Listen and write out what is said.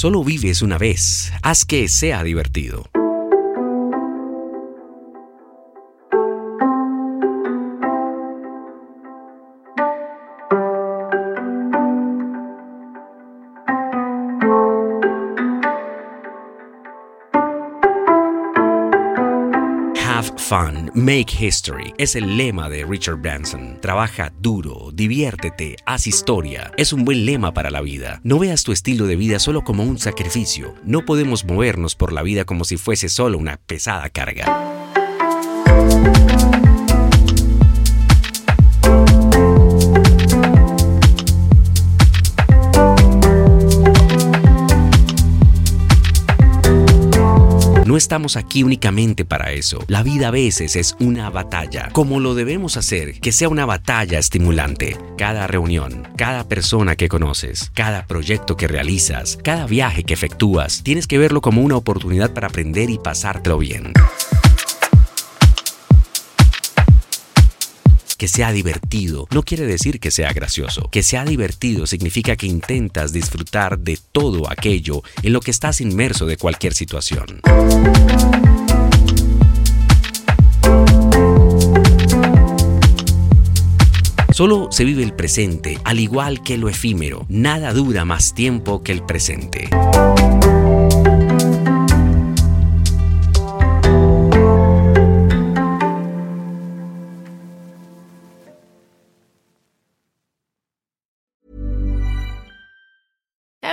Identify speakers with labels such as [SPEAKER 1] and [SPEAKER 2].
[SPEAKER 1] Solo vives una vez. Haz que sea divertido. Fun, make history es el lema de Richard Branson. Trabaja duro, diviértete, haz historia. Es un buen lema para la vida. No veas tu estilo de vida solo como un sacrificio. No podemos movernos por la vida como si fuese solo una pesada carga. No estamos aquí únicamente para eso. La vida a veces es una batalla. Como lo debemos hacer, que sea una batalla estimulante. Cada reunión, cada persona que conoces, cada proyecto que realizas, cada viaje que efectúas, tienes que verlo como una oportunidad para aprender y pasártelo bien. Que sea divertido no quiere decir que sea gracioso. Que sea divertido significa que intentas disfrutar de todo aquello en lo que estás inmerso de cualquier situación. Solo se vive el presente, al igual que lo efímero. Nada dura más tiempo que el presente.